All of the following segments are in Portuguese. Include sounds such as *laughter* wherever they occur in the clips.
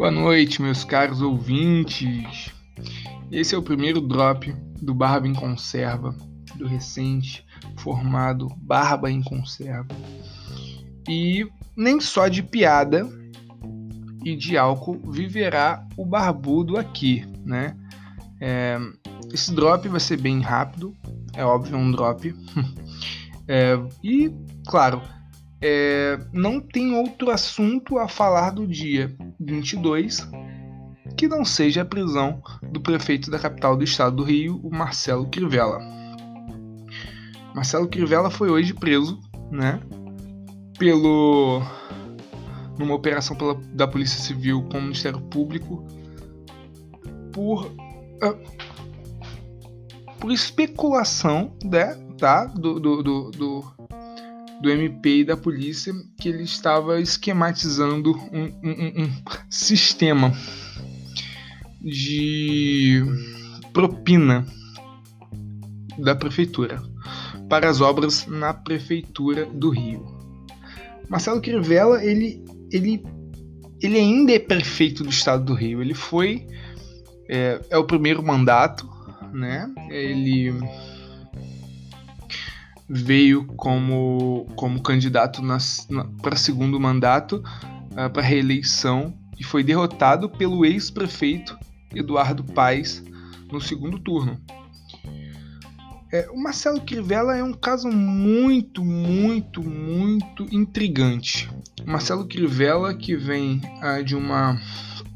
Boa noite, meus caros ouvintes. Esse é o primeiro drop do Barba em Conserva, do recente formado Barba em Conserva. E nem só de piada e de álcool viverá o barbudo aqui, né? É, esse drop vai ser bem rápido, é óbvio, é um drop. *laughs* é, e, claro, é, não tem outro assunto a falar do dia 22 que não seja a prisão do prefeito da capital do estado do Rio, o Marcelo Crivella. Marcelo Crivella foi hoje preso, né, pelo numa operação pela, da Polícia Civil com o Ministério Público por uh, por especulação, né, tá, do, do, do, do do MP e da polícia que ele estava esquematizando um, um, um *laughs* sistema de propina da prefeitura para as obras na prefeitura do Rio. Marcelo Crivella, ele, ele, ele ainda é prefeito do estado do Rio. Ele foi é, é o primeiro mandato, né? Ele veio como, como candidato para segundo mandato uh, para reeleição e foi derrotado pelo ex-prefeito Eduardo Paes no segundo turno. É, o Marcelo Crivella é um caso muito, muito, muito intrigante. O Marcelo Crivella que vem uh, de uma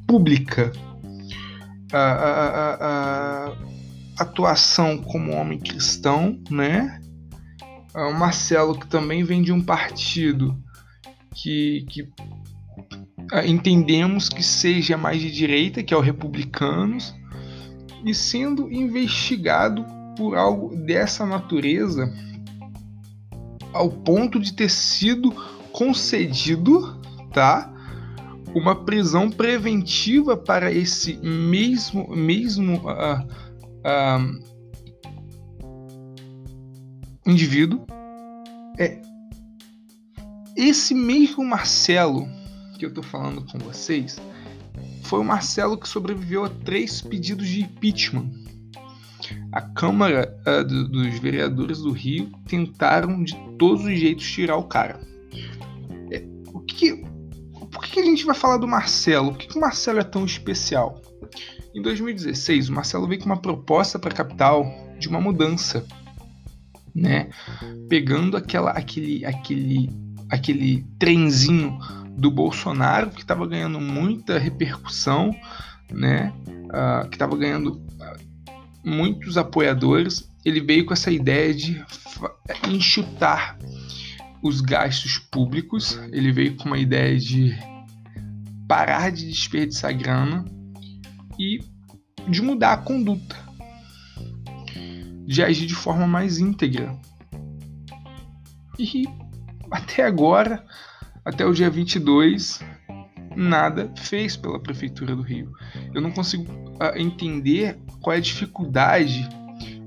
pública uh, atuação como homem cristão, né? O Marcelo, que também vem de um partido que, que entendemos que seja mais de direita, que é o Republicanos, e sendo investigado por algo dessa natureza, ao ponto de ter sido concedido, tá? Uma prisão preventiva para esse mesmo mesmo uh, uh, indivíduo. É esse mesmo Marcelo que eu tô falando com vocês foi o Marcelo que sobreviveu a três pedidos de impeachment. A Câmara uh, do, dos Vereadores do Rio tentaram de todos os jeitos tirar o cara. É, o que, por que a gente vai falar do Marcelo? Por que, que o Marcelo é tão especial? Em 2016, o Marcelo veio com uma proposta para a capital de uma mudança né? Pegando aquela, aquele, aquele, aquele trenzinho do Bolsonaro que estava ganhando muita repercussão, né? Uh, que estava ganhando uh, muitos apoiadores. Ele veio com essa ideia de enxutar os gastos públicos. Ele veio com uma ideia de parar de desperdiçar grana e de mudar a conduta de agir de forma mais íntegra. E até agora, até o dia 22, nada fez pela Prefeitura do Rio. Eu não consigo uh, entender qual é a dificuldade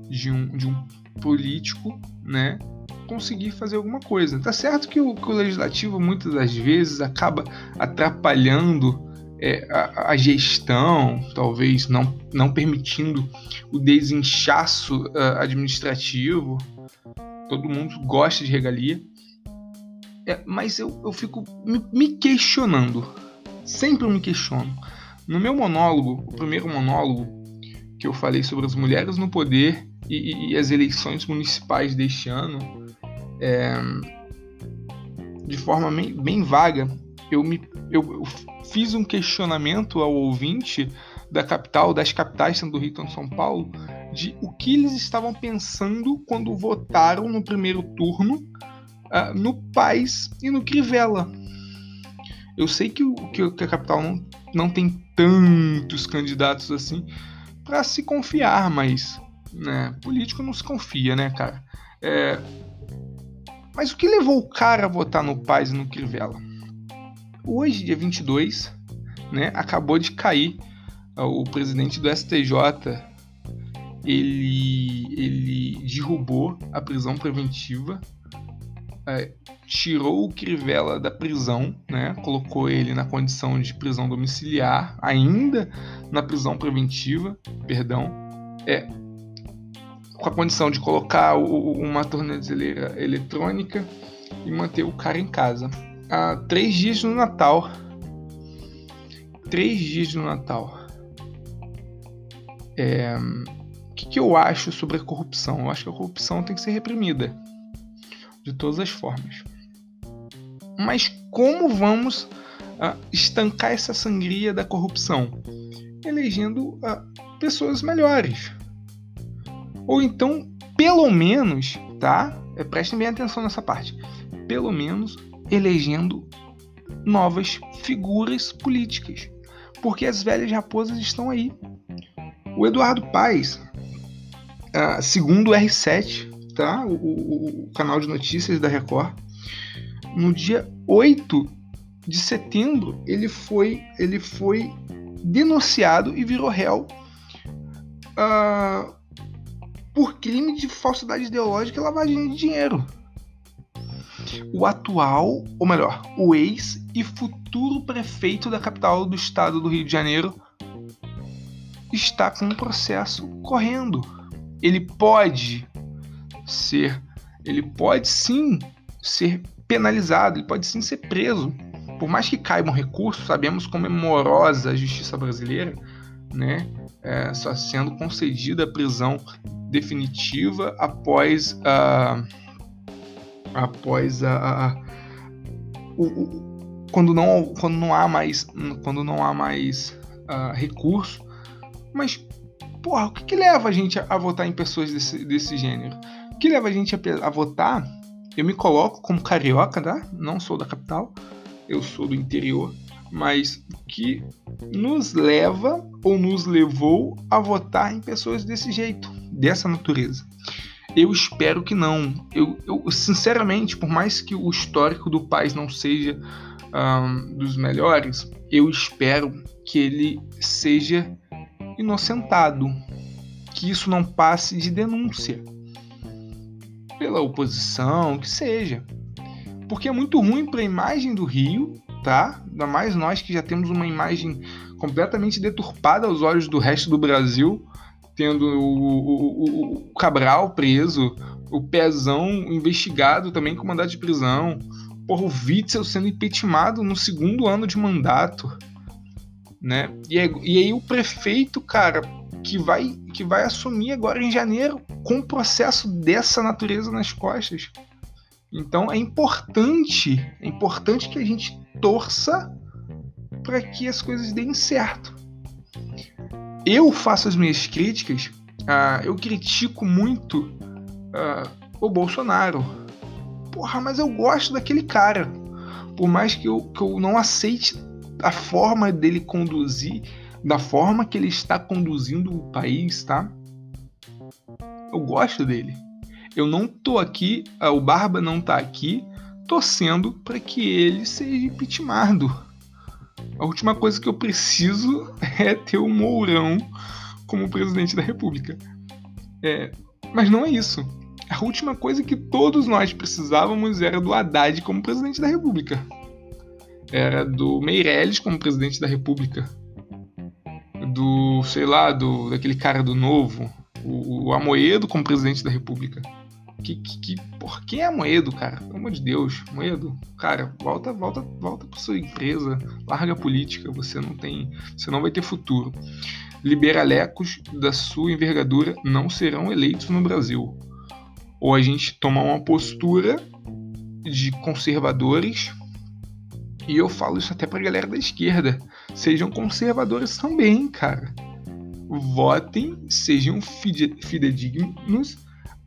de um, de um político né, conseguir fazer alguma coisa. Tá certo que o, que o legislativo muitas das vezes acaba atrapalhando é, a, a, gestão, talvez não, não permitindo o desinchaço uh, administrativo. Todo mundo gosta de regalia. É, mas eu, eu fico me, me questionando. Sempre me questiono. No meu monólogo, o primeiro monólogo que eu falei sobre as mulheres no poder e, e as eleições municipais deste ano, é, de forma bem, bem vaga, eu me eu, eu, fiz um questionamento ao ouvinte da capital, das capitais, sendo do Rio e São Paulo, de o que eles estavam pensando quando votaram no primeiro turno uh, no Paz e no Crivella. Eu sei que, o, que a capital não, não tem tantos candidatos assim para se confiar, mas né, político não se confia, né, cara? É, mas o que levou o cara a votar no Paz e no Crivella? Hoje, dia 22, né, acabou de cair uh, o presidente do STJ. Ele, ele derrubou a prisão preventiva uh, tirou o Crivella da prisão, né? Colocou ele na condição de prisão domiciliar, ainda na prisão preventiva, perdão, é com a condição de colocar o, uma tornozeleira eletrônica e manter o cara em casa. Três dias no Natal. Três dias no Natal. É, o que, que eu acho sobre a corrupção? Eu acho que a corrupção tem que ser reprimida de todas as formas. Mas como vamos uh, estancar essa sangria da corrupção? Elegendo uh, pessoas melhores. Ou então, pelo menos, tá? Prestem bem atenção nessa parte. Pelo menos elegendo novas figuras políticas. Porque as velhas raposas estão aí. O Eduardo Paes, uh, segundo o R7, tá? O, o, o canal de notícias da Record, no dia 8 de setembro, ele foi, ele foi denunciado e virou réu uh, por crime de falsidade ideológica e lavagem de dinheiro. O atual, ou melhor, o ex e futuro prefeito da capital do estado do Rio de Janeiro está com um processo correndo. Ele pode ser, ele pode sim ser penalizado, ele pode sim ser preso. Por mais que caiba um recurso, sabemos como é morosa a justiça brasileira, né? É, só sendo concedida a prisão definitiva após a após a, a o, o, quando não quando não há mais quando não há mais uh, recurso mas porra o que, que leva a gente a, a, votar em pessoas desse, desse gênero o que leva a gente a, votar eu me coloco como carioca, tá? Não sou da capital, eu sou do interior, mas que nos leva ou nos levou a votar em pessoas desse jeito, dessa natureza. Eu espero que não. Eu, eu sinceramente, por mais que o histórico do país não seja um, dos melhores, eu espero que ele seja inocentado, que isso não passe de denúncia pela oposição, que seja. Porque é muito ruim para a imagem do Rio, tá? Ainda mais nós que já temos uma imagem completamente deturpada aos olhos do resto do Brasil, tendo o, o, o Cabral preso, o Pezão investigado também com mandado de prisão, porra, o Witzel sendo impeachmentado no segundo ano de mandato, né? E, aí, e aí o prefeito, cara, que vai, que vai assumir agora em janeiro com um processo dessa natureza nas costas. Então é importante, é importante que a gente torça para que as coisas deem certo. Eu faço as minhas críticas, uh, eu critico muito uh, o Bolsonaro. Porra, mas eu gosto daquele cara. Por mais que eu, que eu não aceite a forma dele conduzir da forma que ele está conduzindo o país, tá? Eu gosto dele. Eu não tô aqui, ah, o Barba não tá aqui torcendo para que ele seja impeachmentado. A última coisa que eu preciso *laughs* é ter o Mourão como presidente da República. É, mas não é isso. A última coisa que todos nós precisávamos era do Haddad como presidente da República. Era do Meirelles como presidente da República do, sei lá, do daquele cara do Novo, o, o Amoedo como presidente da República. Que, que, que por quem é Amoedo, cara? Pelo amor de Deus, Amoedo, cara, volta, volta, volta para sua empresa, larga a política, você não tem, você não vai ter futuro. Liberalecos da sua envergadura não serão eleitos no Brasil. Ou a gente toma uma postura de conservadores e eu falo isso até pra galera da esquerda. Sejam conservadores também, cara. Votem, sejam fidedignos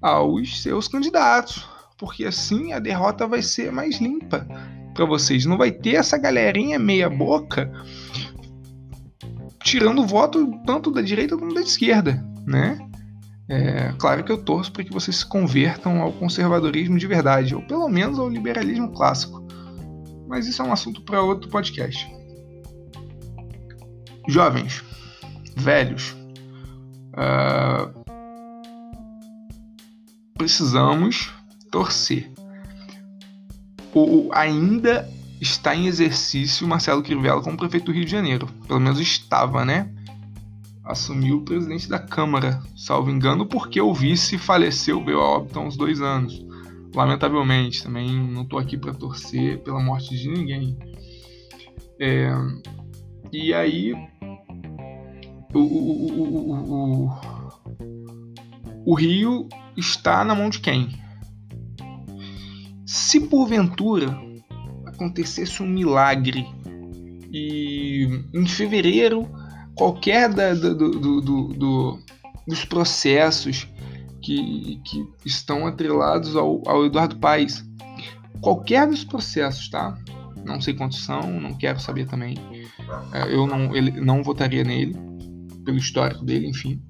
aos seus candidatos. Porque assim a derrota vai ser mais limpa para vocês. Não vai ter essa galerinha meia boca tirando voto tanto da direita como da esquerda, né? É, claro que eu torço para que vocês se convertam ao conservadorismo de verdade, ou pelo menos ao liberalismo clássico mas isso é um assunto para outro podcast. Jovens, velhos, uh, precisamos torcer o, ainda está em exercício Marcelo Crivella como prefeito do Rio de Janeiro. Pelo menos estava, né? Assumiu o presidente da Câmara, salvo engano, porque o vice faleceu, veio a óbito há uns dois anos. Lamentavelmente, também não estou aqui para torcer pela morte de ninguém. É, e aí, o, o, o, o Rio está na mão de quem? Se porventura acontecesse um milagre e em fevereiro qualquer da, do, do, do, dos processos que, que estão atrelados ao, ao Eduardo Paes, qualquer dos processos, tá? Não sei quantos são, não quero saber também. É, eu não, ele, não votaria nele, pelo histórico dele, enfim.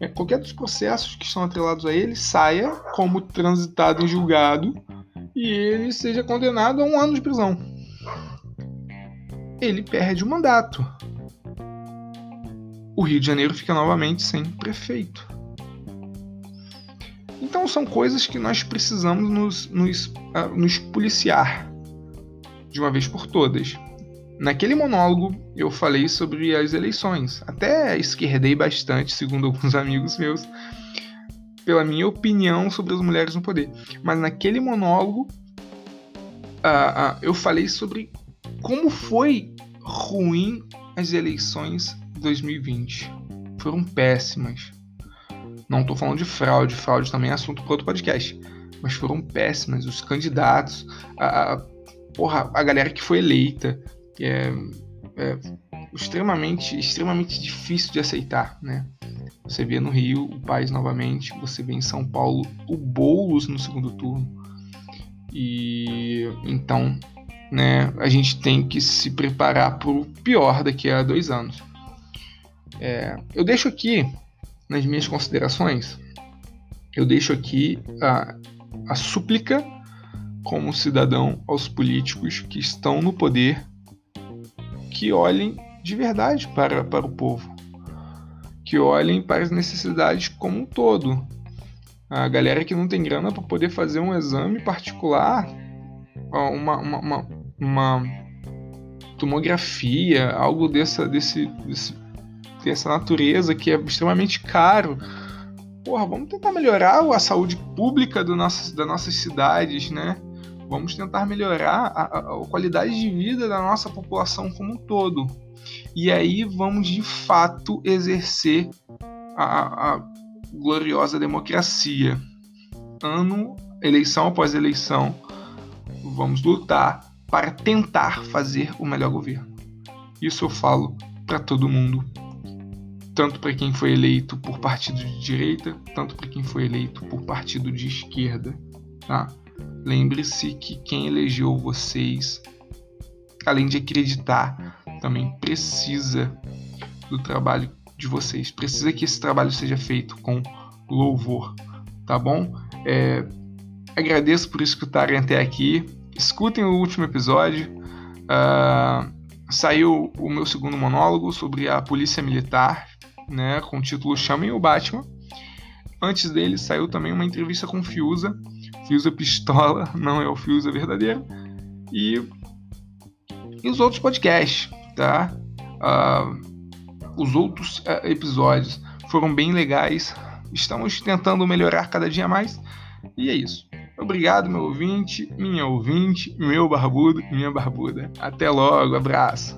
É, qualquer dos processos que estão atrelados a ele saia como transitado em julgado e ele seja condenado a um ano de prisão. Ele perde o mandato. O Rio de Janeiro fica novamente sem prefeito. Então são coisas que nós precisamos nos, nos, uh, nos policiar de uma vez por todas. Naquele monólogo eu falei sobre as eleições. Até esquerdei bastante, segundo *laughs* alguns amigos meus, pela minha opinião sobre as mulheres no poder. Mas naquele monólogo uh, uh, eu falei sobre como foi ruim as eleições de 2020. Foram péssimas. Não estou falando de fraude, fraude também é assunto para outro podcast. Mas foram péssimas. Os candidatos, a, a, porra, a galera que foi eleita, é, é extremamente, extremamente difícil de aceitar, né? Você vê no Rio o país novamente, você vê em São Paulo o Boulos no segundo turno. E então, né, a gente tem que se preparar para o pior daqui a dois anos. É, eu deixo aqui nas minhas considerações, eu deixo aqui a, a súplica como cidadão aos políticos que estão no poder que olhem de verdade para, para o povo, que olhem para as necessidades como um todo. A galera que não tem grana para poder fazer um exame particular, uma, uma, uma, uma tomografia, algo dessa, desse, desse dessa natureza que é extremamente caro. Porra, vamos tentar melhorar a saúde pública do nosso, das nossas cidades, né? Vamos tentar melhorar a, a, qualidade de vida da nossa população como um todo. E aí vamos de fato exercer a, a gloriosa democracia. Ano, eleição após eleição, vamos lutar para tentar fazer o melhor governo. Isso eu falo para todo mundo tanto para quem foi eleito por partido de direita, tanto para quem foi eleito por partido de esquerda, tá? Lembre-se que quem elegeu vocês, além de acreditar, também precisa do trabalho de vocês. Precisa que esse trabalho seja feito com louvor, tá bom? É, agradeço por escutarem até aqui. Escutem o último episódio. Uh, saiu o meu segundo monólogo sobre a polícia militar né, com o título Chamem o Batman. Antes dele saiu também uma entrevista com Fiuza, Fiuza Pistola, *laughs* não é o Fiuza verdadeiro, e, e os outros podcasts, tá? Uh, os outros uh, episódios foram bem legais, estamos tentando melhorar cada dia mais, e é isso. Obrigado, meu ouvinte, minha ouvinte, meu barbudo, minha barbuda. Até logo, abraço.